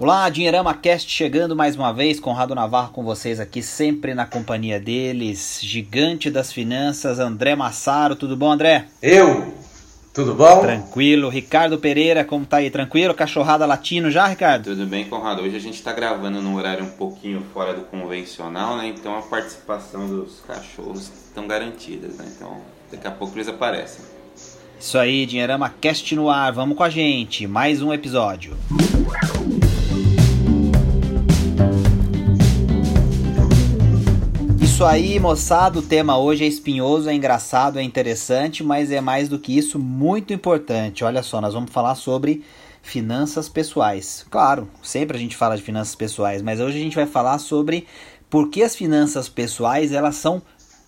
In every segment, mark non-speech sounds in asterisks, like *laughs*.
Olá, Dinheirama Cast chegando mais uma vez, Conrado Navarro com vocês aqui, sempre na companhia deles, gigante das finanças, André Massaro, tudo bom, André? Eu, tudo bom? Tranquilo, Ricardo Pereira, como tá aí? Tranquilo? Cachorrada latino já, Ricardo? Tudo bem, Conrado. Hoje a gente está gravando num horário um pouquinho fora do convencional, né? Então a participação dos cachorros estão garantidas, né? Então daqui a pouco eles aparecem. Isso aí, Dinheirama Cast no ar, vamos com a gente, mais um episódio. Isso aí, moçada, o tema hoje é espinhoso, é engraçado, é interessante, mas é mais do que isso, muito importante. Olha só, nós vamos falar sobre finanças pessoais. Claro, sempre a gente fala de finanças pessoais, mas hoje a gente vai falar sobre por que as finanças pessoais elas são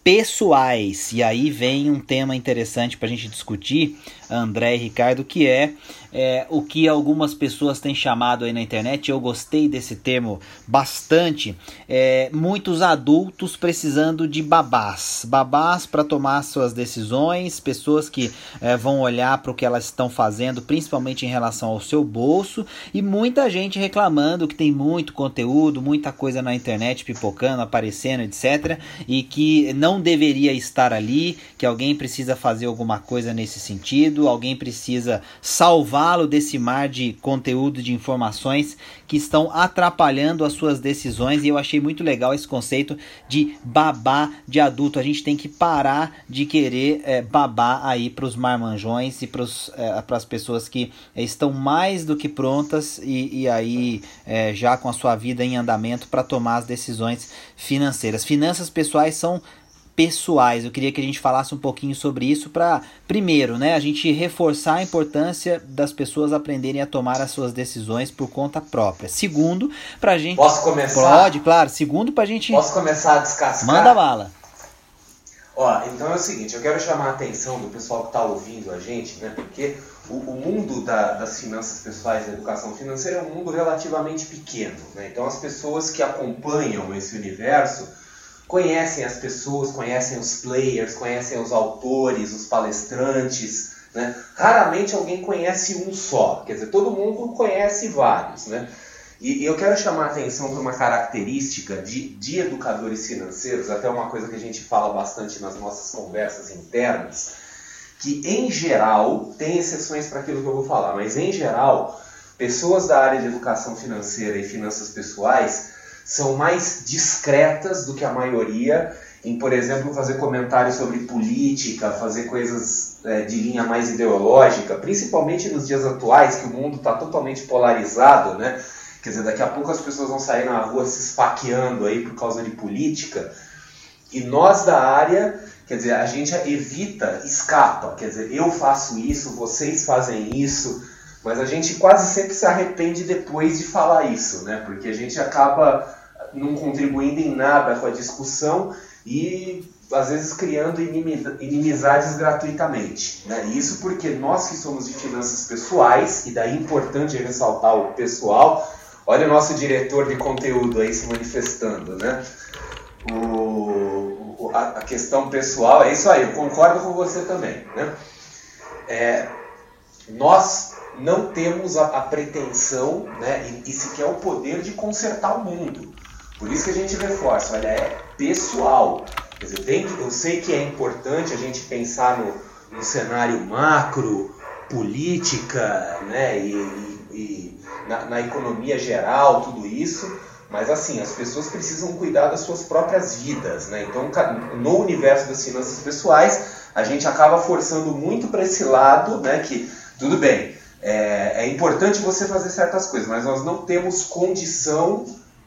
pessoais. E aí vem um tema interessante para a gente discutir, André e Ricardo, que é é, o que algumas pessoas têm chamado aí na internet, eu gostei desse termo bastante, é, muitos adultos precisando de babás, babás para tomar suas decisões, pessoas que é, vão olhar para o que elas estão fazendo, principalmente em relação ao seu bolso, e muita gente reclamando que tem muito conteúdo, muita coisa na internet pipocando, aparecendo, etc, e que não deveria estar ali, que alguém precisa fazer alguma coisa nesse sentido, alguém precisa salvá-lo desse mar de conteúdo, de informações que estão atrapalhando as suas decisões. E eu achei muito legal esse conceito de babá de adulto. A gente tem que parar de querer é, babar aí para os marmanjões e para é, as pessoas que estão mais do que prontas e, e aí é, já com a sua vida em andamento para tomar as decisões financeiras. Finanças pessoais são pessoais. Eu queria que a gente falasse um pouquinho sobre isso para, primeiro, né, a gente reforçar a importância das pessoas aprenderem a tomar as suas decisões por conta própria. Segundo, para a gente. Posso começar? Pode, claro. Segundo, para a gente. Posso começar a descascar? Manda bala. Ó, então é o seguinte, eu quero chamar a atenção do pessoal que está ouvindo a gente, né? Porque o, o mundo da, das finanças pessoais da educação financeira é um mundo relativamente pequeno, né? Então as pessoas que acompanham esse universo conhecem as pessoas, conhecem os players, conhecem os autores, os palestrantes. Né? Raramente alguém conhece um só, quer dizer, todo mundo conhece vários. Né? E, eu quero chamar a atenção para uma característica de, de educadores financeiros, até uma coisa que a gente fala bastante nas nossas conversas internas, que em geral, tem exceções para aquilo que eu vou falar, mas em geral, pessoas da área de educação financeira e finanças pessoais são mais discretas do que a maioria em, por exemplo, fazer comentários sobre política, fazer coisas é, de linha mais ideológica, principalmente nos dias atuais, que o mundo está totalmente polarizado, né? Quer dizer, daqui a pouco as pessoas vão sair na rua se esfaqueando aí por causa de política. E nós da área, quer dizer, a gente evita, escapa. Quer dizer, eu faço isso, vocês fazem isso, mas a gente quase sempre se arrepende depois de falar isso, né? Porque a gente acaba não contribuindo em nada com a discussão e às vezes criando inimizades gratuitamente. Né? Isso porque nós que somos de finanças pessoais, e daí é importante ressaltar o pessoal, olha o nosso diretor de conteúdo aí se manifestando, né? O, a, questão pessoal, é isso aí, eu concordo com você também. Né? É, nós não temos a, a pretensão né, e, e sequer o poder de consertar o mundo. Por isso que a gente reforça, olha, é pessoal. Quer dizer, tem, eu sei que é importante a gente pensar no, no cenário macro, política, né, e, e, e na, na, economia geral, tudo isso, mas assim, as pessoas precisam cuidar das suas próprias vidas, né? Então, no universo das finanças pessoais, a gente acaba forçando muito para esse lado, né, que tudo bem, é, é importante você fazer certas coisas, mas nós não temos condição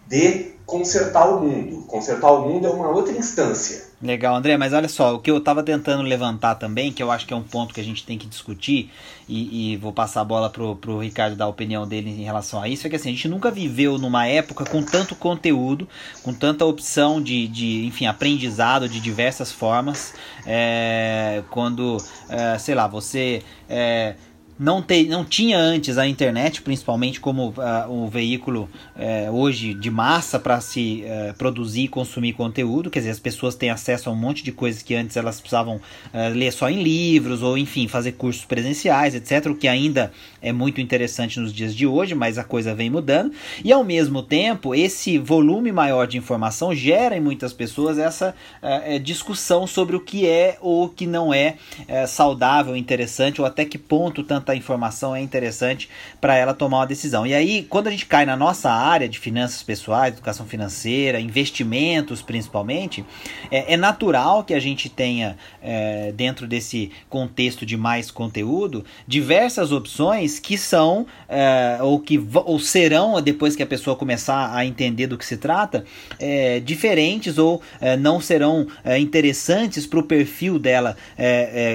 de consertar o mundo. Consertar o mundo é uma outra instância. Legal, André, mas olha só, o que eu estava tentando levantar também, que eu acho que é um ponto que a gente tem que discutir, e, e, vou passar a bola pro, pro Ricardo dar a opinião dele em relação a isso, é que assim, a gente nunca viveu numa época com tanto conteúdo, com tanta opção de, de enfim, aprendizado de diversas formas, é, quando, é, sei lá, você... É, não, te, não tinha antes a internet, principalmente como uh, um veículo uh, hoje de massa para se uh, produzir e consumir conteúdo, quer dizer, as pessoas têm acesso a um monte de coisas que antes elas precisavam eh, ler só em livros ou, enfim, fazer cursos presenciais, etc., o que ainda é muito interessante nos dias de hoje, mas a coisa vem mudando. E ao mesmo tempo, esse volume maior de informação gera em muitas pessoas essa uh, discussão sobre o que é ou o que não é uh, saudável, interessante, ou até que ponto tanta informação é interessante para ela tomar uma decisão. E aí, quando a gente cai na nossa área de finanças pessoais, educação financeira, investimentos principalmente, é, é natural que a gente tenha, é, dentro desse contexto de mais conteúdo, diversas opções que são é, ou que ou serão depois que a pessoa começar a entender do que se trata é, diferentes ou é, não serão é, interessantes para o perfil dela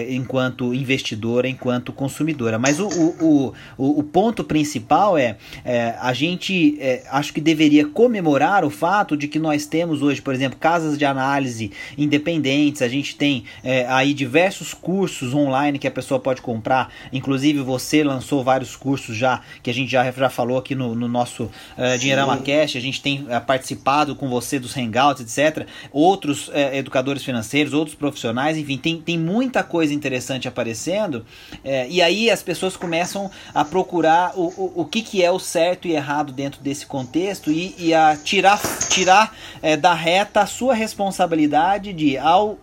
enquanto investidora, enquanto consumidora. Mas o, o, o, o ponto principal é, a gente acho que deveria comemorar o fato de que nós temos hoje, por exemplo, casas de análise independentes. A gente tem aí diversos cursos online que a pessoa pode comprar. Inclusive você lançou vários cursos já, que a gente já, já falou aqui no, no nosso uh, Dinheirama Cash, a gente tem uh, participado com você dos hangouts, etc. Outros uh, educadores financeiros, outros profissionais, enfim, tem, tem muita coisa interessante aparecendo, e aí as pessoas começam a procurar o, o, o que, que é o certo e errado dentro desse contexto e, e a tirar, tirar da reta a sua responsabilidade de, ao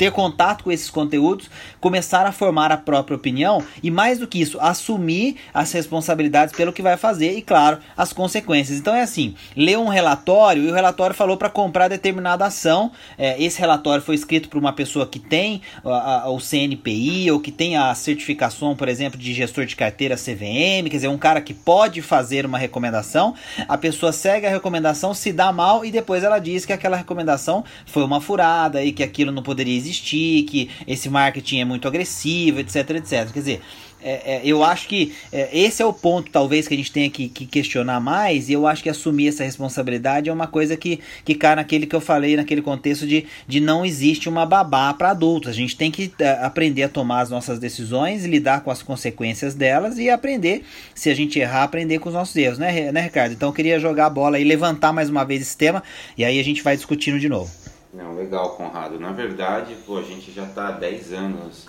ter contato com esses conteúdos, começar a formar a própria opinião e, mais do que isso, assumir as responsabilidades pelo que vai fazer e, claro, as consequências. Então é assim: lê um relatório e o relatório falou para comprar determinada ação. É, esse relatório foi escrito por uma pessoa que tem a, a, o CNPI ou que tem a certificação, por exemplo, de gestor de carteira CVM, quer dizer, um cara que pode fazer uma recomendação. A pessoa segue a recomendação, se dá mal e depois ela diz que aquela recomendação foi uma furada e que aquilo não poderia existir existir, que esse marketing é muito agressivo, etc, etc. Quer dizer, é, é, eu acho que é, esse é o ponto, talvez, que a gente tenha que, que, questionar mais, e eu acho que assumir essa responsabilidade é uma coisa que, que cai naquele que eu falei, naquele contexto de, de não existe uma babá para adultos. A gente tem que é, aprender a tomar as nossas decisões, lidar com as consequências delas e aprender, se a gente errar, aprender com os nossos erros, né, né Ricardo? Então eu queria jogar a bola e levantar mais uma vez esse tema, e aí a gente vai discutindo de novo. Não, legal, Conrado. Na verdade, pô, a gente já está há 10 anos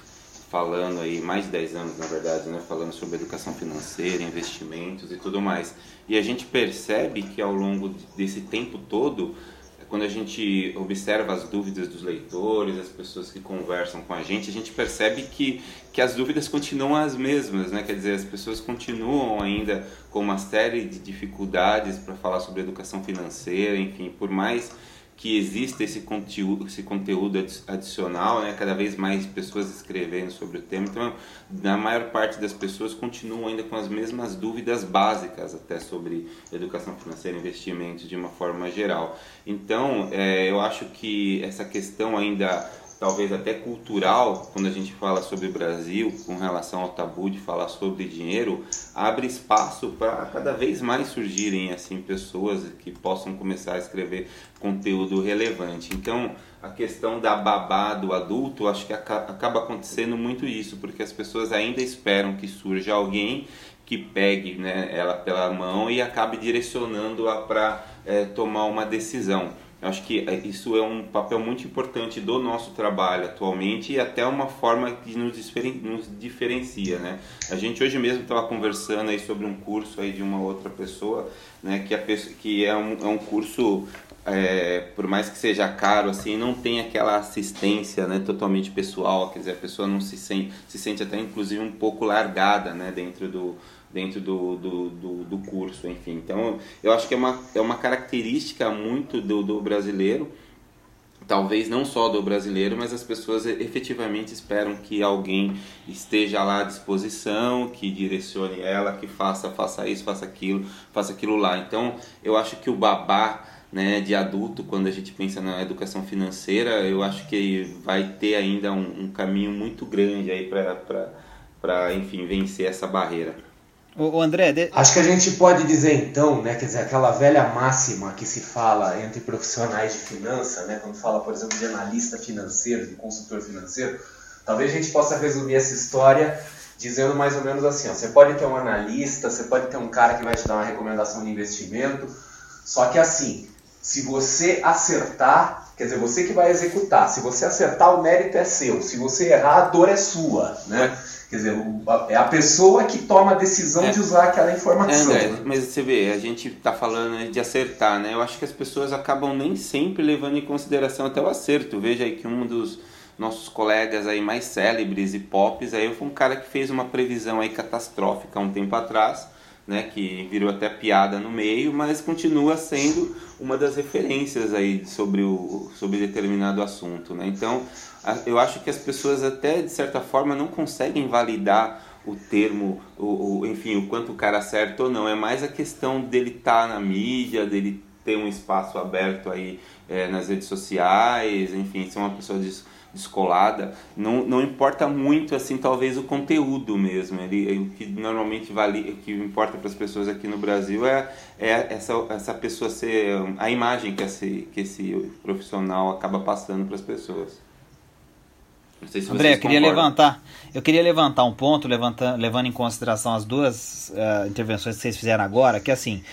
falando aí, mais de 10 anos na verdade, né, falando sobre educação financeira, investimentos e tudo mais. E a gente percebe que ao longo desse tempo todo, quando a gente observa as dúvidas dos leitores, as pessoas que conversam com a gente, a gente percebe que, que as dúvidas continuam as mesmas, né? Quer dizer, as pessoas continuam ainda com uma série de dificuldades para falar sobre educação financeira, enfim, por mais que exista esse conteúdo, esse conteúdo adicional, né? cada vez mais pessoas escrevendo sobre o tema. Então, a maior parte das pessoas continuam ainda com as mesmas dúvidas básicas até sobre educação financeira, investimentos de uma forma geral. Então, é, eu acho que essa questão ainda talvez até cultural, quando a gente fala sobre o Brasil, com relação ao tabu de falar sobre dinheiro, abre espaço para cada vez mais surgirem assim pessoas que possam começar a escrever conteúdo relevante. Então, a questão da babá do adulto, acho que acaba acontecendo muito isso, porque as pessoas ainda esperam que surja alguém que pegue né, ela pela mão e acabe direcionando-a para é, tomar uma decisão. Eu acho que é, isso é um papel muito importante do nosso trabalho atualmente e até uma forma que nos, nos diferencia, né? A gente hoje mesmo estava conversando aí sobre um curso aí de uma outra pessoa, né? Que, a pessoa, que é, um, é um curso, é, por mais que seja caro, assim, não tem aquela assistência, né? Totalmente pessoal, quer dizer, a pessoa não se sente, se sente até inclusive um pouco largada, né? Dentro do dentro do, do, do, do, curso, enfim. Então, eu acho que é uma, é uma característica muito do, do brasileiro, talvez não só do brasileiro, mas as pessoas efetivamente esperam que alguém esteja lá à disposição, que direcione ela, que faça, faça isso, faça aquilo, faça aquilo lá. Então, eu acho que o babá né, de adulto, quando a gente pensa na educação financeira, eu acho que vai ter ainda um, um caminho muito grande aí para, enfim, vencer essa barreira. O, André. De... Acho que a gente pode dizer então, né, quer dizer, aquela velha máxima que se fala entre profissionais de finança, né, quando fala, por exemplo, de analista financeiro, de consultor financeiro, talvez a gente possa resumir essa história dizendo mais ou menos assim: ó, você pode ter um analista, você pode ter um cara que vai te dar uma recomendação de investimento, só que assim, se você acertar, quer dizer, você que vai executar, se você acertar, o mérito é seu, se você errar, a dor é sua, né? Quer dizer, é a pessoa que toma a decisão é. de usar aquela informação. É, né? Mas você vê, a gente está falando de acertar, né? Eu acho que as pessoas acabam nem sempre levando em consideração até o acerto. Veja aí que um dos nossos colegas aí mais célebres e pops aí foi um cara que fez uma previsão aí catastrófica há um tempo atrás, né? Que virou até piada no meio, mas continua sendo uma das referências aí sobre o sobre determinado assunto, né? Então eu acho que as pessoas até de certa forma não conseguem validar o termo, o, o, enfim, o quanto o cara acerta ou não. É mais a questão dele estar tá na mídia, dele ter um espaço aberto aí é, nas redes sociais, enfim, ser uma pessoa des, descolada. Não, não importa muito, assim, talvez o conteúdo mesmo. Ele, o que normalmente vale, o que importa para as pessoas aqui no Brasil é, é essa, essa pessoa ser a imagem que esse, que esse profissional acaba passando para as pessoas. Se André, eu queria levantar, eu queria levantar um ponto, levantando, levando em consideração as duas uh, intervenções que vocês fizeram agora, que assim,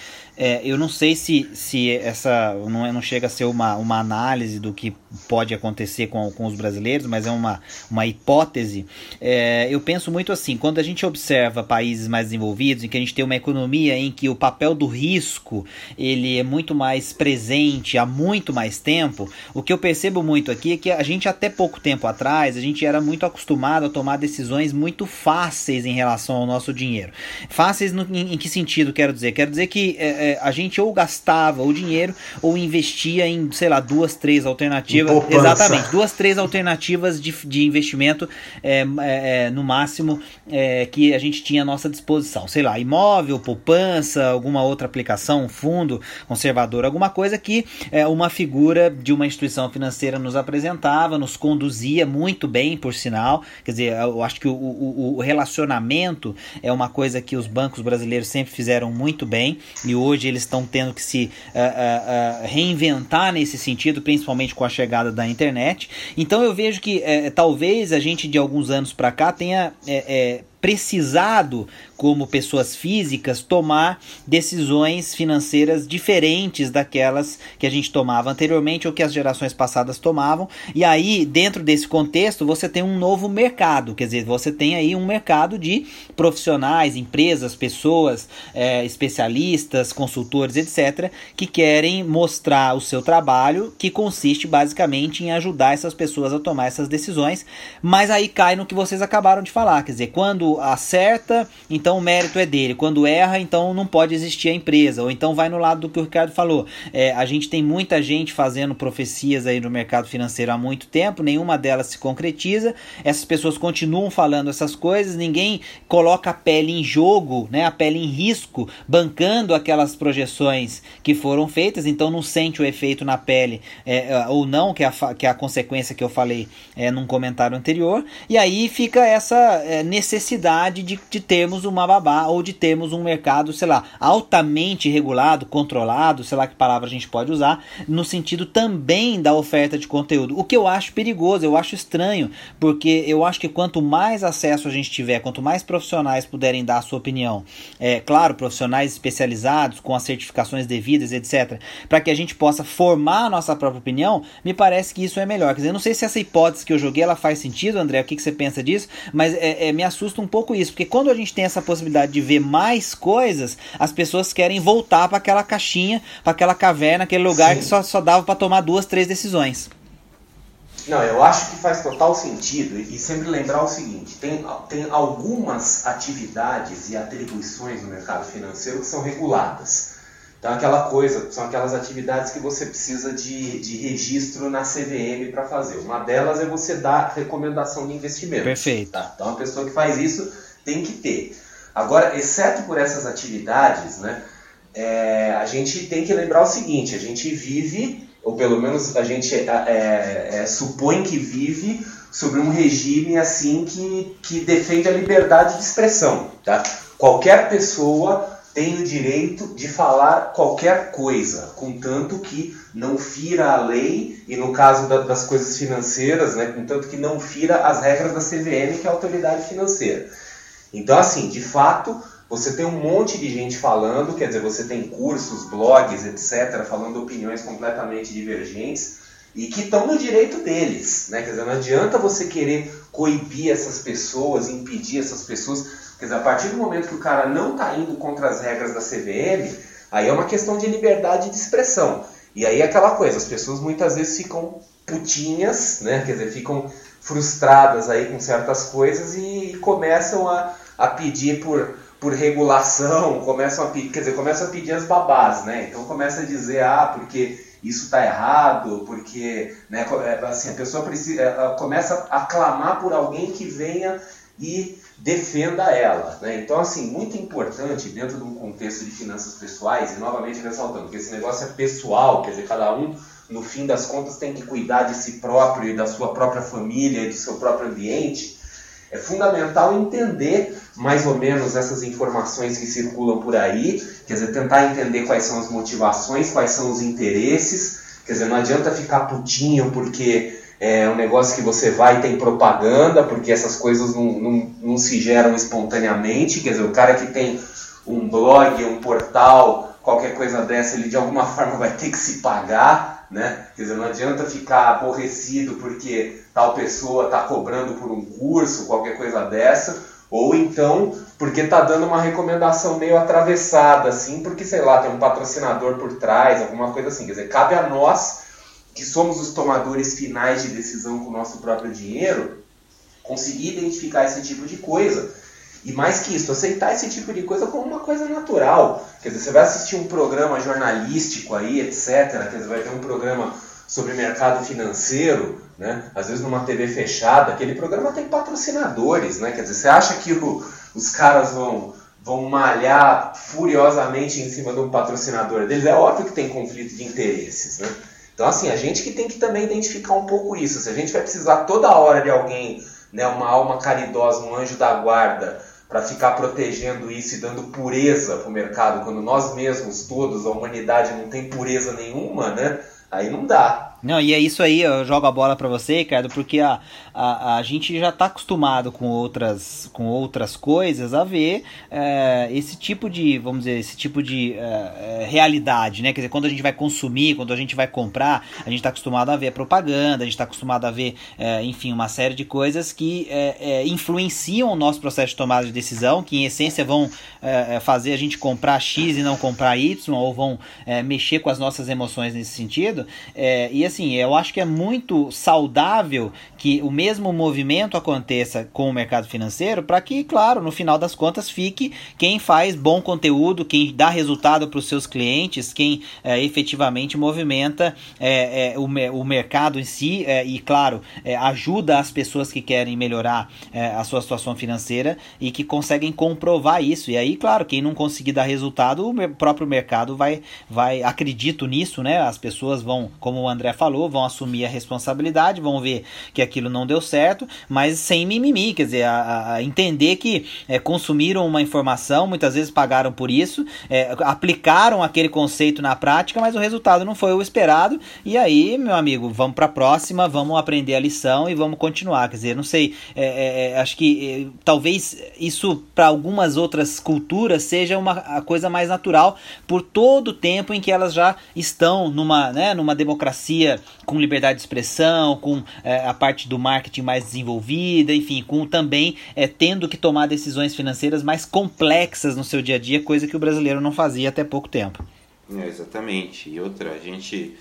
é, eu não sei se, se essa não, é, não chega a ser uma, uma análise do que pode acontecer com, com os brasileiros, mas é uma, uma hipótese. É, eu penso muito assim: quando a gente observa países mais desenvolvidos, em que a gente tem uma economia em que o papel do risco ele é muito mais presente há muito mais tempo, o que eu percebo muito aqui é que a gente, até pouco tempo atrás, a gente era muito acostumado a tomar decisões muito fáceis em relação ao nosso dinheiro. Fáceis no, em, em que sentido quero dizer? Quero dizer que. É, é, a gente ou gastava o dinheiro ou investia em, sei lá, duas, três alternativas. Exatamente, duas, três alternativas de, de investimento é, é, é, no máximo é, que a gente tinha à nossa disposição. Sei lá, imóvel, poupança, alguma outra aplicação, um fundo conservador, alguma coisa que é, uma figura de uma instituição financeira nos apresentava, nos conduzia muito bem, por sinal. Quer dizer, eu acho que o, o, o relacionamento é uma coisa que os bancos brasileiros sempre fizeram muito bem e hoje hoje eles estão tendo que se uh, uh, reinventar nesse sentido, principalmente com a chegada da internet. Então eu vejo que eh, talvez a gente de alguns anos para cá tenha eh, eh, precisado, como pessoas físicas, tomar decisões financeiras diferentes daquelas que a gente tomava anteriormente ou que as gerações passadas tomavam. E aí, dentro desse contexto, você tem um novo mercado, quer dizer, você tem aí um mercado de profissionais, empresas, pessoas, é, especialistas, consultores, etc., que querem mostrar o seu trabalho, que consiste basicamente em ajudar essas pessoas a tomar essas decisões. Mas aí cai no que vocês acabaram de falar, quer dizer, quando acerta, então o mérito é dele. Quando erra, então não pode existir a empresa. Ou então vai no lado do que o Ricardo falou. É, a gente tem muita gente fazendo profecias aí no mercado financeiro há muito tempo, nenhuma delas se concretiza. Essas pessoas continuam falando essas coisas, ninguém coloca a pele em jogo, né, a pele em risco, bancando aquelas projeções que foram feitas, então não sente o efeito na pele é, é ou não, que é, a, que é a consequência que eu falei é, num comentário anterior. E aí fica essa é, necessidade necessidade de, de termos uma babá ou de termos um mercado, sei lá, altamente regulado, controlado, sei lá que palavra a gente pode usar, no sentido também da oferta de conteúdo. O que eu acho perigoso, eu acho estranho, porque eu acho que quanto mais acesso a gente tiver, quanto mais profissionais puderem dar a sua opinião, é claro, profissionais especializados, com as certificações devidas, etc., para que a gente possa formar a nossa própria opinião, me parece que isso é melhor. Quer dizer, eu não sei se essa hipótese que eu joguei ela faz sentido, André, o que, que você pensa disso, mas é, é, me assusta um pouco isso, porque quando a gente tem essa possibilidade de ver mais coisas, as pessoas querem voltar para aquela caixinha, para aquela caverna, aquele lugar Sim. que só, só dava para tomar duas, três decisões. Não, eu acho que faz total sentido e sempre lembrar o seguinte: tem, tem algumas atividades e atribuições no mercado financeiro que são reguladas. Então, aquela coisa, são aquelas atividades que você precisa de, de registro na CVM para fazer. Uma delas é você dar recomendação de investimento. Perfeito. Tá? Então, a pessoa que faz isso tem que ter. Agora, exceto por essas atividades, né, é, a gente tem que lembrar o seguinte: a gente vive, ou pelo menos a gente é, é, supõe que vive sobre um regime assim que, que defende a liberdade de expressão. Tá? Qualquer pessoa tem o direito de falar qualquer coisa, contanto que não fira a lei, e no caso da, das coisas financeiras, né, contanto que não fira as regras da CVM, que é a autoridade financeira. Então, assim, de fato, você tem um monte de gente falando, quer dizer, você tem cursos, blogs, etc., falando opiniões completamente divergentes e que estão no direito deles, né? Quer dizer, não adianta você querer coibir essas pessoas, impedir essas pessoas. Quer dizer, a partir do momento que o cara não está indo contra as regras da CVM, aí é uma questão de liberdade de expressão. E aí é aquela coisa, as pessoas muitas vezes ficam putinhas, né? Quer dizer, ficam frustradas aí com certas coisas e, começam a, a pedir por, por regulação, começam a pedir, quer dizer, começam a pedir as babás, né? Então começa a dizer, ah, porque isso está errado, porque né, é, assim, a pessoa precisa, é, começa a clamar por alguém que venha e defenda ela. Né? Então, assim, muito importante dentro de um contexto de finanças pessoais, e novamente ressaltando que esse negócio é pessoal, quer dizer, cada um, no fim das contas, tem que cuidar de si próprio e da sua própria família e do seu próprio ambiente. É fundamental entender mais ou menos essas informações que circulam por aí, quer dizer, tentar entender quais são as motivações, quais são os interesses, quer dizer, não adianta ficar putinho porque é um negócio que você vai e tem propaganda, porque essas coisas não, não, não se geram espontaneamente, quer dizer, o cara que tem um blog, um portal, qualquer coisa dessa, ele de alguma *laughs* forma vai ter que se pagar, né? Quer dizer, não adianta ficar aborrecido porque tal pessoa está cobrando por um curso, qualquer coisa dessa, ou então porque está dando uma recomendação meio atravessada, assim, porque, sei lá, tem um patrocinador por trás, alguma coisa assim. Quer dizer, cabe a nós, que somos os tomadores finais de decisão com o nosso próprio dinheiro, conseguir identificar esse tipo de coisa. E mais que isso, aceitar esse tipo de coisa como uma coisa natural. Quer dizer, você vai assistir um programa jornalístico aí, etc. Quer dizer, vai ter um programa sobre mercado financeiro, né? às vezes numa TV fechada, aquele programa tem patrocinadores, né? quer dizer, você acha que o, os caras vão, vão malhar furiosamente em cima de um patrocinador deles? É óbvio que tem conflito de interesses. Né? Então, assim, a gente que tem que também identificar um pouco isso. Se a gente vai precisar toda hora de alguém, né, uma alma caridosa, um anjo da guarda, para ficar protegendo isso e dando pureza para o mercado, quando nós mesmos, todos, a humanidade não tem pureza nenhuma, né? Aí não dá. Não, e é isso aí, eu jogo a bola para você, Ricardo, porque a, a, a gente já está acostumado com outras, com outras coisas a ver é, esse tipo de, vamos dizer, esse tipo de é, realidade, né? Quer dizer, quando a gente vai consumir, quando a gente vai comprar, a gente está acostumado a ver propaganda, a gente está acostumado a ver, é, enfim, uma série de coisas que influenciam o nosso processo de tomada de decisão, que em essência vão fazer a gente comprar X e não comprar Y, ou vão mexer com as nossas emoções nesse sentido. e assim, eu acho que é muito saudável que o mesmo movimento aconteça com o mercado financeiro para que, claro, no final das contas fique quem faz bom conteúdo, quem dá resultado para os seus clientes, quem é, efetivamente movimenta é, é, o, o mercado em si e, claro, ajuda as pessoas que querem melhorar a sua situação financeira e que conseguem comprovar isso. E aí, claro, quem não conseguir dar resultado, o próprio mercado vai, vai acredito nisso, né? As pessoas vão, como o André falou, vão assumir a responsabilidade, vão ver que aquilo não deu certo, mas sem mimimi, quer dizer, a, a entender que é, consumiram uma informação, muitas vezes pagaram por isso, é, aplicaram aquele conceito na prática, mas o resultado não foi o esperado, e aí, meu amigo, vamos para a próxima, vamos aprender a lição e vamos continuar, quer dizer, não sei, é, é, é acho que é, talvez isso para algumas outras culturas seja uma coisa mais natural por todo o tempo em que elas já estão numa, né, numa democracia com liberdade de expressão, com é, a parte do marketing mais desenvolvida, enfim, com também é, tendo que tomar decisões financeiras mais complexas no seu dia a dia, coisa que o brasileiro não fazia até pouco tempo. É, exatamente. E outra, a gente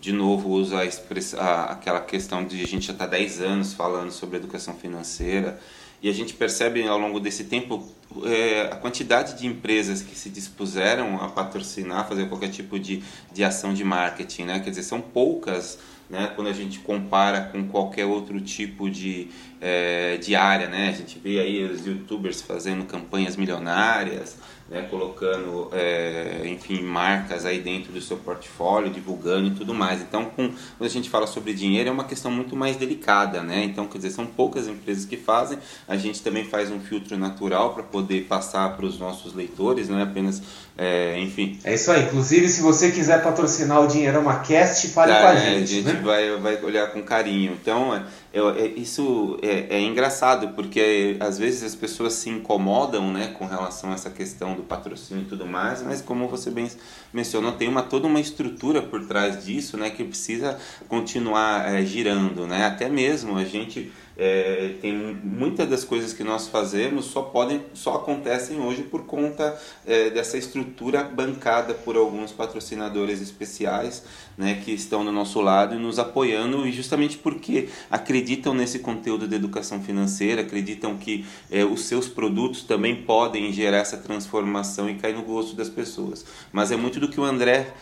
de novo usa a express... aquela questão de a gente já está 10 anos falando sobre educação financeira e a gente percebe ao longo desse tempo é, a quantidade de empresas que se dispuseram a patrocinar, fazer qualquer tipo de, de ação de marketing, né? Quer dizer, são poucas, né? Quando a gente compara com qualquer outro tipo de, é, de área, né? A gente vê aí os youtubers fazendo campanhas milionárias, né, colocando, é, enfim, marcas aí dentro do seu portfólio, divulgando e tudo mais. Então, com, quando a gente fala sobre dinheiro, é uma questão muito mais delicada, né? Então, quer dizer, são poucas empresas que fazem. A gente também faz um filtro natural para poder passar para os nossos leitores, não é apenas, é, enfim. É isso aí. Inclusive, se você quiser patrocinar o Dinheirama Cast, fale é, com a gente. A gente né? vai, vai olhar com carinho. Então, é, é, isso é, é, engraçado, porque às vezes as pessoas se incomodam né, com relação a essa questão do patrocínio e tudo mais, mas como você bem mencionou, tem uma, toda uma estrutura por trás disso né, que precisa continuar é, girando. Né? Até mesmo a gente é, tem muitas das coisas que nós fazemos só podem só acontecem hoje por conta é, dessa estrutura bancada por alguns patrocinadores especiais né, que estão do nosso lado e nos apoiando e justamente porque acreditam nesse conteúdo de educação financeira acreditam que é, os seus produtos também podem gerar essa transformação e cair no gosto das pessoas. Mas é muito do que o André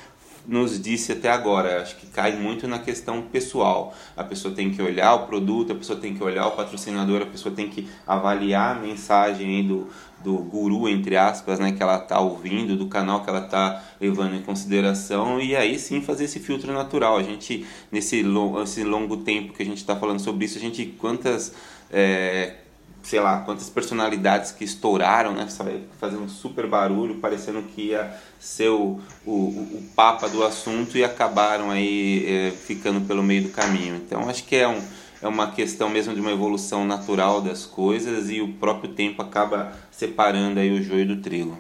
nos disse até agora. Acho que cai muito na questão pessoal. A pessoa tem que olhar o produto, a pessoa tem que olhar o patrocinador, a pessoa tem que avaliar a mensagem do, do guru, entre aspas, né, que ela está ouvindo, do canal que ela está levando em consideração e aí sim fazer esse filtro natural. A gente, nesse longo, esse longo tempo que a gente está falando sobre isso, a gente, quantas... É, sei lá, quantas personalidades que estouraram, né? Fazendo um super barulho, parecendo que ia ser o, o, o papa do assunto e acabaram aí é, ficando pelo meio do caminho. Então acho que é, um, é uma questão mesmo de uma evolução natural das coisas e o próprio tempo acaba separando aí o joio do trigo.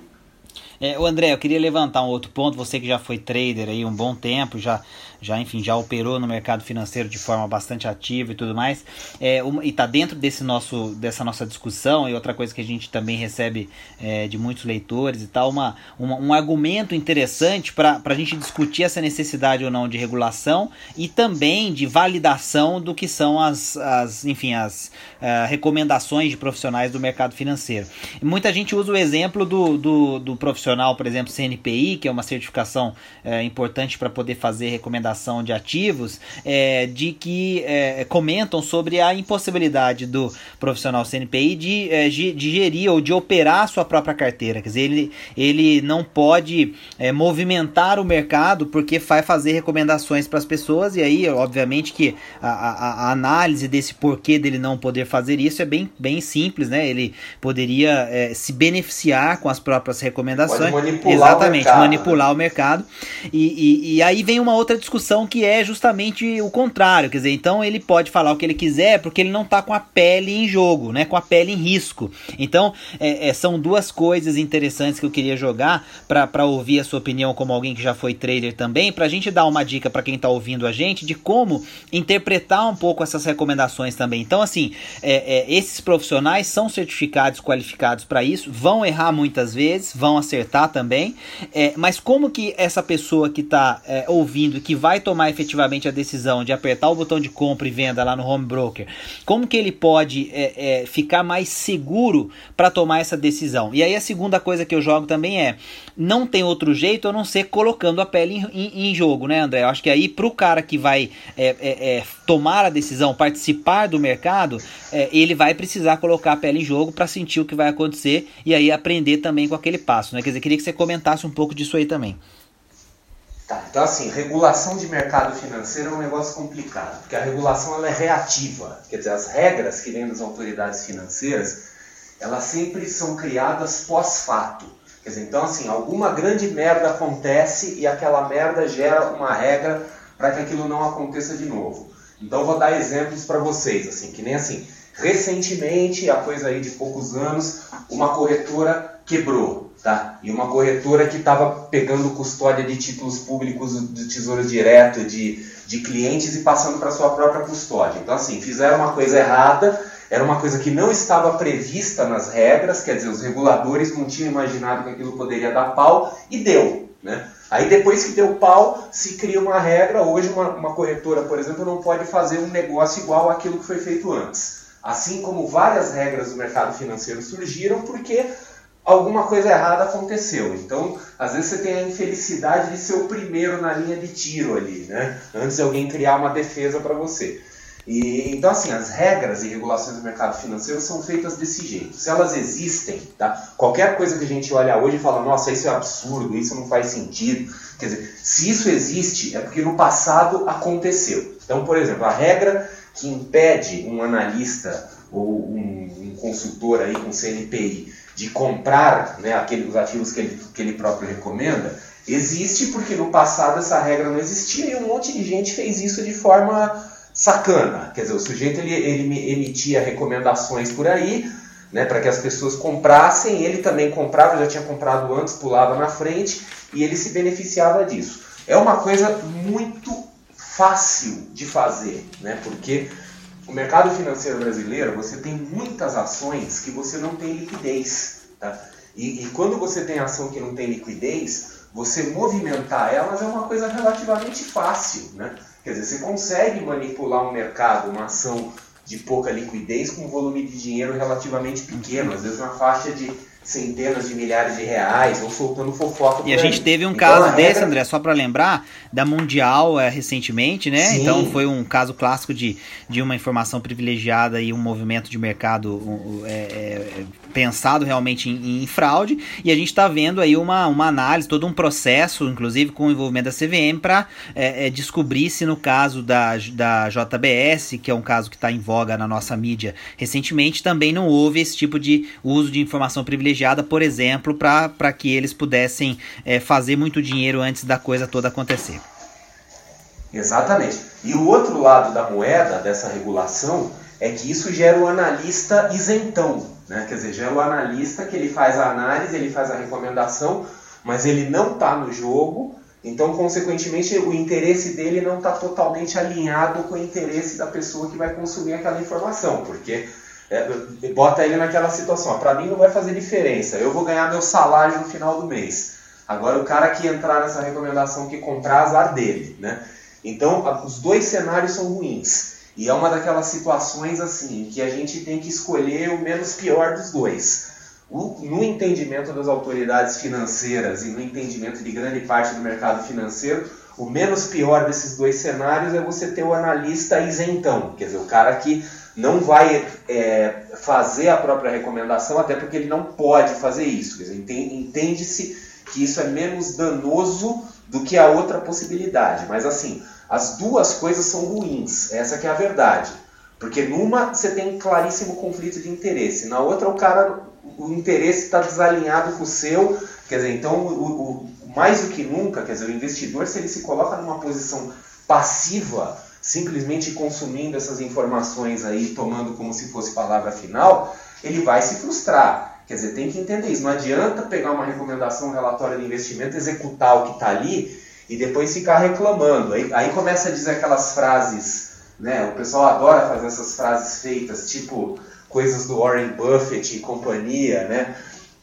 É, o André, eu queria levantar um outro ponto. Você que já foi trader aí um bom tempo, já já enfim já operou no mercado financeiro de forma bastante ativa e tudo mais. É, uma, e está dentro desse nosso dessa nossa discussão e outra coisa que a gente também recebe é, de muitos leitores e tal uma, uma um argumento interessante para a gente discutir essa necessidade ou não de regulação e também de validação do que são as, as enfim as uh, recomendações de profissionais do mercado financeiro. Muita gente usa o exemplo do, do, do profissional por exemplo CNPI que é uma certificação uh, importante para poder fazer recomendações recomendação de ativos é, de que é, comentam sobre a impossibilidade do profissional CNPI de, é, de gerir ou de operar a sua própria carteira. Quer dizer, ele, ele não pode é, movimentar o mercado porque vai fazer recomendações para as pessoas, e aí, obviamente, que a, a, a, análise desse porquê dele não poder fazer isso é bem, bem simples, né? Ele poderia é, se beneficiar com as próprias recomendações. Pode manipular Exatamente, o mercado, manipular né? o mercado. E, e, e aí vem uma outra discussão discussão que é justamente o contrário, quer dizer, então ele pode falar o que ele quiser porque ele não está com a pele em jogo, né, com a pele em risco. Então, é, é, são duas coisas interessantes que eu queria jogar para ouvir a sua opinião como alguém que já foi trader também, para a gente dar uma dica para quem está ouvindo a gente de como interpretar um pouco essas recomendações também. Então, assim, é, é esses profissionais são certificados, qualificados para isso, vão errar muitas vezes, vão acertar também, é, mas como que essa pessoa que está é, ouvindo, que vai vai tomar efetivamente a decisão de apertar o botão de compra e venda lá no home broker, como que ele pode é, é, ficar mais seguro para tomar essa decisão? E aí a segunda coisa que eu jogo também é, não tem outro jeito a não ser colocando a pele em, em, em jogo, né, André? Eu acho que aí para o cara que vai é, é, é, tomar a decisão, participar do mercado, é, ele vai precisar colocar a pele em jogo para sentir o que vai acontecer e aí aprender também com aquele passo, né? Quer dizer, queria que você comentasse um pouco disso aí também. Tá, então assim, regulação de mercado financeiro é um negócio complicado, porque a regulação ela é reativa, quer dizer, as regras que vêm das autoridades financeiras, elas sempre são criadas pós-fato. Quer dizer, então assim, alguma grande merda acontece e aquela merda gera uma regra para que aquilo não aconteça de novo. Então vou dar exemplos para vocês, assim, que nem assim, recentemente, há coisa aí de poucos anos, uma corretora quebrou. Tá? E uma corretora que estava pegando custódia de títulos públicos do Tesouro Direto de, de clientes e passando para sua própria custódia. Então, assim, fizeram uma coisa errada, era uma coisa que não estava prevista nas regras, quer dizer, os reguladores não tinham imaginado que aquilo poderia dar pau e deu. Né? Aí depois que deu pau, se cria uma regra. Hoje uma, uma corretora, por exemplo, não pode fazer um negócio igual àquilo que foi feito antes. Assim como várias regras do mercado financeiro surgiram, porque alguma coisa errada aconteceu. Então, às vezes você tem a infelicidade de ser o primeiro na linha de tiro ali, né? Antes de alguém criar uma defesa para você. E, então, assim, as regras e regulações do mercado financeiro são feitas desse jeito. Se elas existem, tá? qualquer coisa que a gente olha hoje e fala, nossa, isso é absurdo, isso não faz sentido. Quer dizer, se isso existe, é porque no passado aconteceu. Então, por exemplo, a regra que impede um analista ou um, consultor aí com CNPI de comprar né, os ativos que ele, que ele próprio recomenda, existe porque no passado essa regra não existia e um monte de gente fez isso de forma sacana. Quer dizer, o sujeito ele, ele emitia recomendações por aí né, para que as pessoas comprassem, ele também comprava, já tinha comprado antes, pulava na frente e ele se beneficiava disso. É uma coisa muito fácil de fazer, né, porque o mercado financeiro brasileiro, você tem muitas ações que você não tem liquidez. Tá? E, e quando você tem ação que não tem liquidez, você movimentar elas é uma coisa relativamente fácil. Né? Quer dizer, você consegue manipular um mercado, uma ação de pouca liquidez com um volume de dinheiro relativamente pequeno, às vezes na faixa de centenas de milhares de reais, ou soltando fofoca. E a gente teve um então, caso desse, regra... André, só para lembrar, da Mundial é, recentemente, né? Sim. Então foi um caso clássico de, de uma informação privilegiada e um movimento de mercado um, é, é, pensado realmente em, em, fraude. E a gente está vendo aí uma, uma análise, todo um processo, inclusive com o envolvimento da CVM, para é, é, descobrir se no caso da, da JBS, que é um caso que está em voga na nossa mídia recentemente, também não houve esse tipo de uso de informação privilegiada por exemplo, para que eles pudessem fazer muito dinheiro antes da coisa toda acontecer. Exatamente. E o outro lado da moeda dessa regulação é que isso gera o analista isentão. Né? Quer dizer, gera o analista que ele faz a análise, ele faz a recomendação, mas ele não está no jogo, então, consequentemente, o interesse dele não está totalmente alinhado com o interesse da pessoa que vai consumir aquela informação, porque é, bota ele naquela situação. Para mim não vai fazer diferença. Eu vou ganhar meu salário no final do mês. Agora o cara que entrar nessa recomendação que comprar azar dele, né? Então os dois cenários são ruins. E é uma daquelas situações assim que a gente tem que escolher o menos pior dos dois. O, no entendimento das autoridades financeiras e no entendimento de grande parte do mercado financeiro, o menos pior desses dois cenários é você ter o analista isentão, quer dizer, o cara que não vai é, fazer a própria recomendação, até porque ele não pode fazer isso. Entende-se que isso é menos danoso do que a outra possibilidade. Mas assim, as duas coisas são ruins, essa que é a verdade. Porque numa você tem claríssimo conflito de interesse, na outra o cara, o interesse está desalinhado com o seu, quer dizer, então o, o, mais do que nunca, quer dizer, o investidor se ele se coloca numa posição passiva, simplesmente consumindo essas informações aí, tomando como se fosse palavra final, ele vai se frustrar. Quer dizer, tem que entender isso. Não adianta pegar uma recomendação, um relatório de investimento, executar o que está ali e depois ficar reclamando. Aí, aí começa a dizer aquelas frases, né? O pessoal adora fazer essas frases feitas, tipo coisas do Warren Buffett e companhia, né?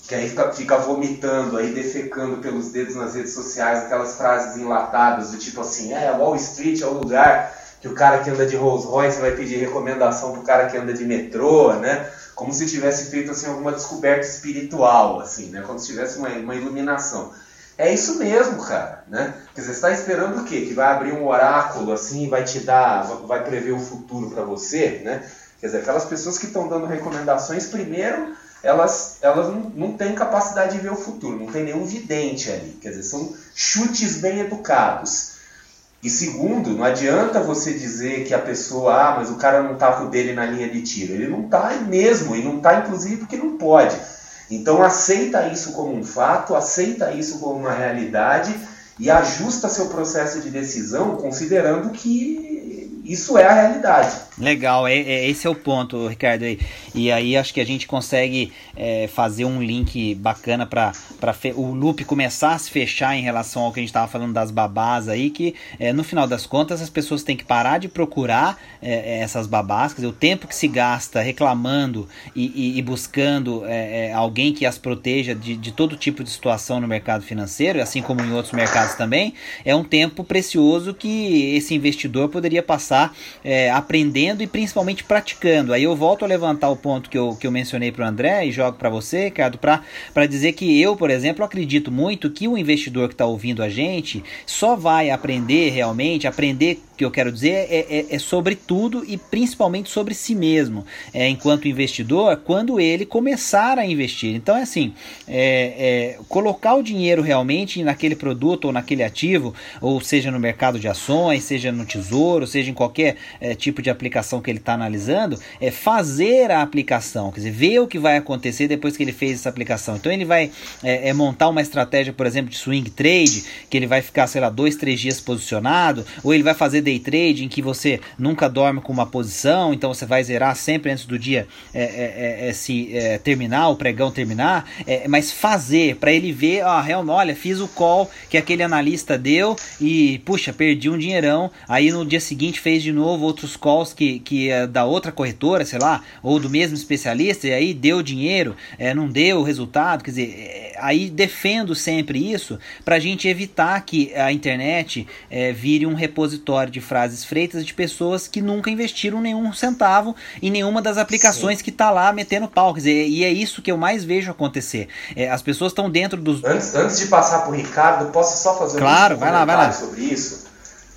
que aí fica, fica vomitando, aí defecando pelos dedos nas redes sociais, aquelas frases enlatadas do tipo assim, é, Wall Street é o lugar que o cara que anda de Rolls Royce vai pedir recomendação pro cara que anda de metrô, né? Como se tivesse feito assim alguma descoberta espiritual, assim, né? Como se tivesse uma, uma iluminação. É isso mesmo, cara, né? Quer dizer, está esperando o quê? Que vai abrir um oráculo assim, vai te dar, vai prever o futuro para você, né? Quer dizer, aquelas pessoas que estão dando recomendações, primeiro, elas, elas não têm capacidade de ver o futuro, não tem nenhum vidente ali. Quer dizer, são chutes bem educados. E segundo, não adianta você dizer que a pessoa, ah, mas o cara não está com o dele na linha de tiro. Ele não está mesmo, e não está inclusive porque não pode. Então aceita isso como um fato, aceita isso como uma realidade e ajusta seu processo de decisão considerando que isso é a realidade. Legal, é, é, esse é o ponto, Ricardo. E, aí acho que a gente consegue é, fazer um link bacana para o loop começar a se fechar em relação ao que a gente estava falando das babás aí, que é, no final das contas as pessoas têm que parar de procurar é, é, essas babás, quer dizer, o tempo que se gasta reclamando e, e, e buscando é, alguém que as proteja de, de todo tipo de situação no mercado financeiro, assim como em outros mercados também, é um tempo precioso que esse investidor poderia passar aprendendo e principalmente praticando. Aí eu volto a levantar o ponto que eu, que eu mencionei para o André e jogo para você, Ricardo, para dizer que eu, por exemplo, acredito muito que o investidor que está ouvindo a gente só vai aprender realmente, aprender que eu quero dizer é, é, é sobre tudo e principalmente sobre si mesmo, é, enquanto investidor, quando ele começar a investir. Então é assim, é, é, colocar o dinheiro realmente naquele produto ou naquele ativo, ou seja no mercado de ações, seja no tesouro, seja em qualquer é, tipo de aplicação que ele está analisando, é fazer a aplicação, quer dizer, ver o que vai acontecer depois que ele fez essa aplicação. Então ele vai é, montar uma estratégia, por exemplo, de swing trade, que ele vai ficar, sei lá, dois, três dias posicionado, ou ele vai fazer day trade em que você nunca dorme com uma posição, então você vai zerar sempre antes do dia é, é, é, é se é, terminar, o pregão terminar, mas fazer para ele ver, ah, realmente, olha, fiz o call que aquele analista deu e, puxa, perdi um dinheirão, aí no dia seguinte fez de novo outros calls que, que é da outra corretora, sei lá, ou do mesmo especialista, e aí deu dinheiro, não deu o resultado, quer dizer, aí defendo sempre isso para a gente evitar que a internet é, vire um repositório de frases freitas de pessoas que nunca investiram nenhum centavo em nenhuma das aplicações Sim. que tá lá metendo pau. Quer dizer, e é isso que eu mais vejo acontecer. É, as pessoas estão dentro dos. Antes, antes de passar pro Ricardo, posso só fazer claro, um vai lá, vai lá. sobre isso?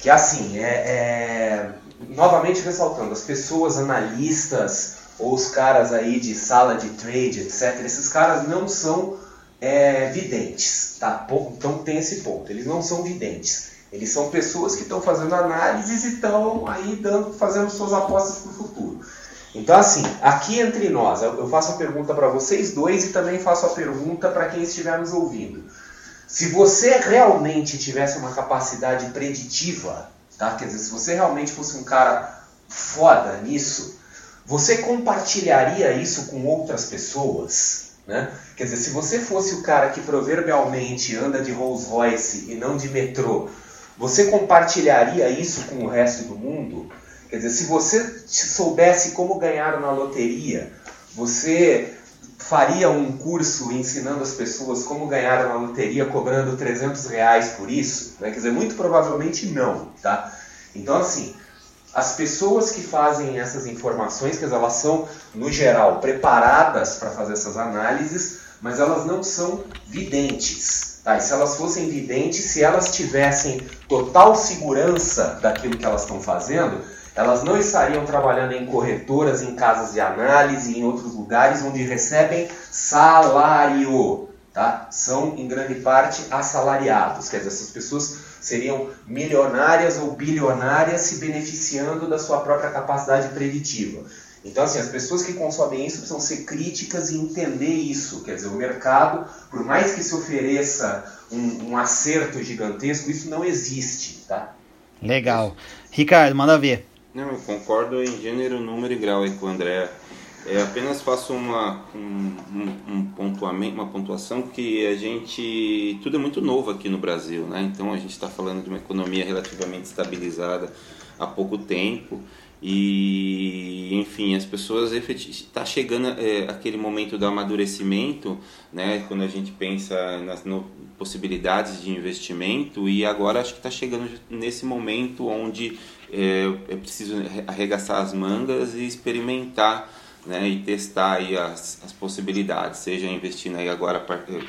Que assim, é, é, novamente ressaltando, as pessoas analistas ou os caras aí de sala de trade, etc., esses caras não são é, videntes, tá? Então tem esse ponto. Eles não são videntes. Eles são pessoas que estão fazendo análises e estão aí dando, fazendo suas apostas para o futuro. Então, assim, aqui entre nós, eu faço a pergunta para vocês dois e também faço a pergunta para quem estiver nos ouvindo. Se você realmente tivesse uma capacidade preditiva, tá? quer dizer, se você realmente fosse um cara foda nisso, você compartilharia isso com outras pessoas? Né? Quer dizer, se você fosse o cara que proverbialmente anda de Rolls Royce e não de metrô, você compartilharia isso com o resto do mundo? Quer dizer, se você soubesse como ganhar na loteria, você faria um curso ensinando as pessoas como ganhar na loteria cobrando 300 reais por isso? Né? Quer dizer, muito provavelmente não, tá? Então, assim, as pessoas que fazem essas informações, que elas são, no geral, preparadas para fazer essas análises, mas elas não são videntes. Tá? E se elas fossem videntes, se elas tivessem total segurança daquilo que elas estão fazendo, elas não estariam trabalhando em corretoras, em casas de análise, em outros lugares onde recebem salário. Tá? São, em grande parte, assalariados. Quer dizer, essas pessoas seriam milionárias ou bilionárias se beneficiando da sua própria capacidade preditiva. Então, assim, as pessoas que consomem isso precisam ser críticas e entender isso. Quer dizer, o mercado, por mais que se ofereça um, um acerto gigantesco, isso não existe, tá? Legal. Ricardo, manda ver. Não, eu concordo em gênero, número e grau aí com o André. É, apenas faço uma, um, um, pontuamento, uma pontuação que a gente. Tudo é muito novo aqui no Brasil, né? Então a gente está falando de uma economia relativamente estabilizada há pouco tempo e enfim as pessoas está chegando é, aquele momento do amadurecimento né quando a gente pensa nas no, possibilidades de investimento e agora acho que está chegando nesse momento onde é, é preciso arregaçar as mangas e experimentar né, e testar aí as, as possibilidades, seja investindo aí agora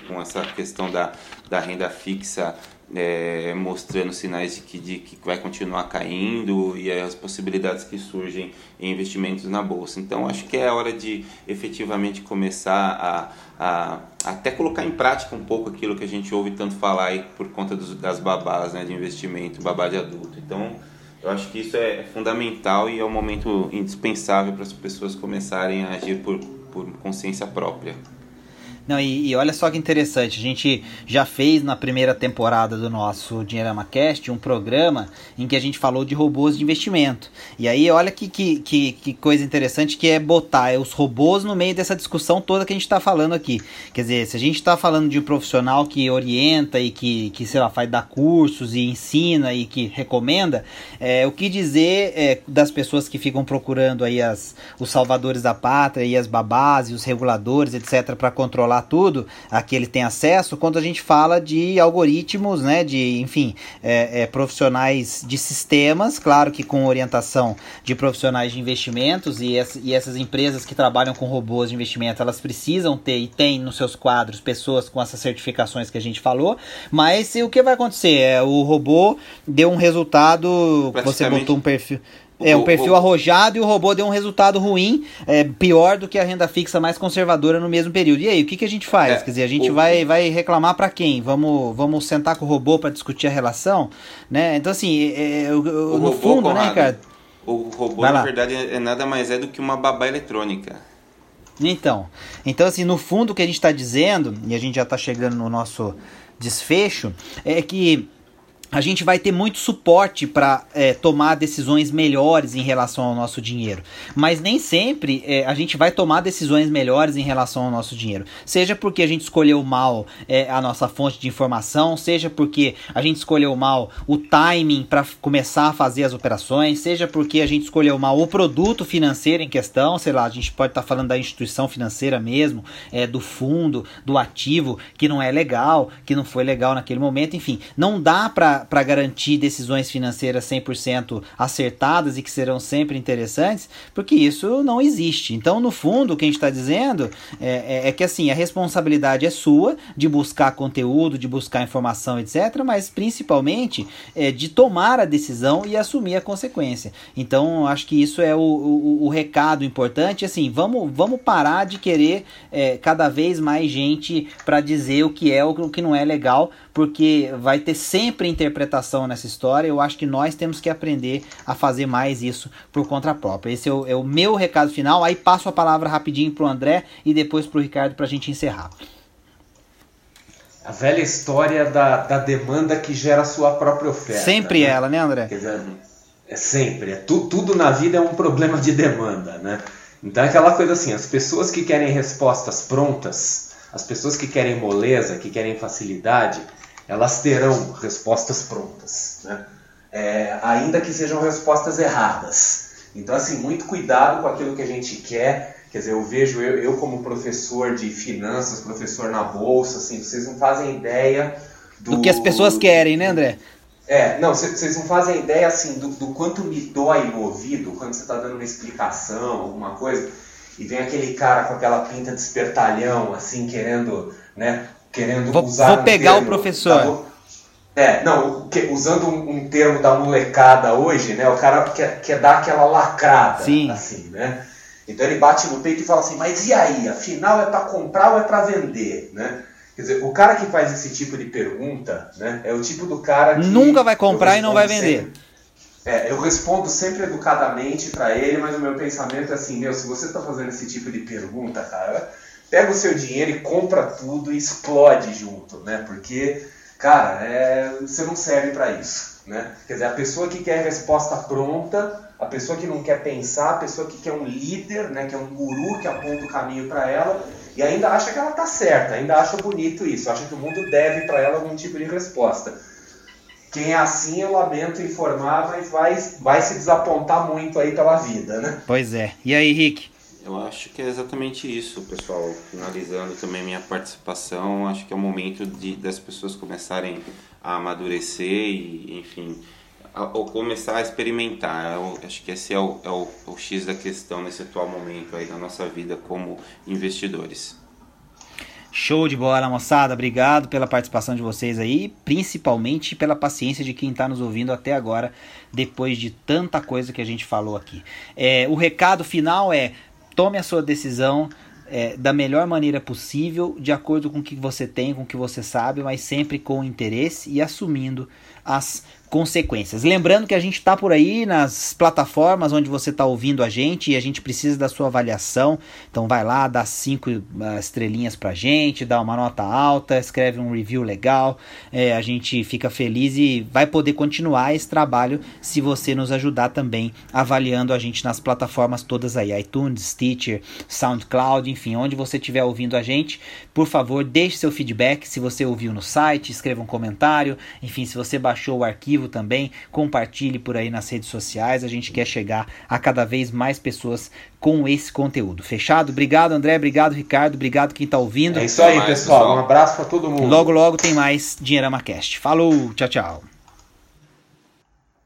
com essa questão da, da renda fixa é, mostrando sinais de que, de que vai continuar caindo e as possibilidades que surgem em investimentos na bolsa. Então, acho que é hora de efetivamente começar a, a até colocar em prática um pouco aquilo que a gente ouve tanto falar aí por conta dos, das babás né, de investimento, babá de adulto. Então, eu acho que isso é fundamental e é um momento indispensável para as pessoas começarem a agir por, por consciência própria. Não, e, e, olha só que interessante, a gente já fez na primeira temporada do nosso Dinheirama Cast um programa em que a gente falou de robôs de investimento. E aí, olha que, que, que, que coisa interessante que é botar os robôs no meio dessa discussão toda que a gente está falando aqui. Quer dizer, se a gente está falando de um profissional que orienta e que, que, sei lá, faz dar cursos e ensina e que recomenda, é, o que dizer é, das pessoas que ficam procurando aí as, os salvadores da pátria e as babás e os reguladores, etc., para controlar tudo a que ele tem acesso, quando a gente fala de algoritmos, né, de, enfim, é, é, profissionais de sistemas, claro que com orientação de profissionais de investimentos e, essa, e essas empresas que trabalham com robôs de investimento, elas precisam ter e tem nos seus quadros pessoas com essas certificações que a gente falou, mas o que vai acontecer? É, o robô deu um resultado, você botou um perfil é, um perfil arrojado e o robô deu um resultado ruim, é, pior do que a renda fixa mais conservadora no mesmo período. E aí, o que, que a gente faz? É, Quer dizer, a gente o... vai, vai reclamar para quem? Vamos, vamos sentar com o robô para discutir a relação? Né? Então, assim, é, é no fundo, né, Ricardo? O robô, na verdade, é nada mais é do que uma babá eletrônica. Então, então assim, no fundo o que a gente está dizendo, e a gente já está chegando no nosso desfecho, é que a gente vai ter muito suporte para é, tomar decisões melhores em relação ao nosso dinheiro. Mas nem sempre é, a gente vai tomar decisões melhores em relação ao nosso dinheiro. Seja porque a gente escolheu mal é, a nossa fonte de informação, seja porque a gente escolheu mal o timing para começar a fazer as operações, seja porque a gente escolheu mal o produto financeiro em questão, sei lá, a gente pode estar tá falando da instituição financeira mesmo, é, do fundo, do ativo, que não é legal, que não foi legal naquele momento, enfim, não dá para para garantir decisões financeiras 100% acertadas e que serão sempre interessantes, porque isso não existe. Então, no fundo, o que a gente está dizendo é, é, é, que assim, a responsabilidade é sua de buscar conteúdo, de buscar informação, etc., mas principalmente é, de tomar a decisão e assumir a consequência. Então, acho que isso é o, o, o recado importante. Assim, vamos, vamos parar de querer é, cada vez mais gente para dizer o que é ou o que não é legal, porque vai ter sempre interpretação nessa história. Eu acho que nós temos que aprender a fazer mais isso por conta própria. Esse é o, é o meu recado final. Aí passo a palavra rapidinho para o André e depois para o Ricardo para a gente encerrar. A velha história da, da demanda que gera a sua própria oferta. Sempre né? ela, né, André? Dizer, é sempre. É, tu, tudo na vida é um problema de demanda, né? Então é aquela coisa assim, as pessoas que querem respostas prontas, as pessoas que querem moleza, que querem facilidade, elas terão respostas prontas, né? é, ainda que sejam respostas erradas. Então, assim, muito cuidado com aquilo que a gente quer. Quer dizer, eu vejo, eu, eu como professor de finanças, professor na bolsa, assim, vocês não fazem ideia do, do que as pessoas querem, né, André? É, não, vocês não fazem ideia, assim, do, do quanto me dói no ouvido quando você está dando uma explicação, alguma coisa, e vem aquele cara com aquela pinta de espertalhão, assim, querendo, né, querendo vou, usar. Vou pegar um o professor. Da, é, não, que, usando um, um, termo da molecada hoje, né? O cara quer, quer dar aquela lacrada, Sim. assim, né? Então ele bate no peito e fala assim, mas e aí? Afinal é para comprar ou é para vender, né? Quer dizer, o cara que faz esse tipo de pergunta, né? É o tipo do cara que nunca vai comprar e não vai vender. Sempre, é, eu respondo sempre educadamente para ele, mas o meu pensamento é assim, meu, se você está fazendo esse tipo de pergunta, cara, pega o seu dinheiro e compra tudo e explode junto, né? Porque, cara, é, você não serve para isso, né? Quer dizer, a pessoa que quer resposta pronta, a pessoa que não quer pensar, a pessoa que quer um líder, né? Que é um guru que aponta o caminho para ela e ainda acha que ela tá certa, ainda acha bonito isso, acha que o mundo deve para ela algum tipo de resposta. Quem é assim, eu lamento informar, mas vai, vai se desapontar muito aí pela vida, né? Pois é. E aí, Rick? Eu acho que é exatamente isso, pessoal. Finalizando também minha participação, acho que é o momento de, das pessoas começarem a amadurecer e, enfim, a, ou começar a experimentar. Eu, acho que esse é o, é o, o X da questão nesse atual momento aí na nossa vida como investidores. Show de bola, moçada. Obrigado pela participação de vocês aí, principalmente pela paciência de quem está nos ouvindo até agora, depois de tanta coisa que a gente falou aqui. É, o recado final é: tome a sua decisão é, da melhor maneira possível, de acordo com o que você tem, com o que você sabe, mas sempre com interesse e assumindo as consequências. Lembrando que a gente está por aí nas plataformas onde você está ouvindo a gente e a gente precisa da sua avaliação. Então vai lá, dá cinco uh, estrelinhas pra gente, dá uma nota alta, escreve um review legal. É, a gente fica feliz e vai poder continuar esse trabalho se você nos ajudar também avaliando a gente nas plataformas todas aí, iTunes, Stitcher, SoundCloud, enfim, onde você estiver ouvindo a gente, por favor, deixe seu feedback. Se você ouviu no site, escreva um comentário. Enfim, se você baixou o arquivo vivo também, compartilhe por aí nas redes sociais. A gente quer chegar a cada vez mais pessoas com esse conteúdo. Fechado? Obrigado, André. Obrigado, Ricardo. Obrigado quem está ouvindo. É isso aí, pessoal. Um abraço para todo mundo. Logo, logo tem mais Dinheirama Cast. Falou, tchau, tchau.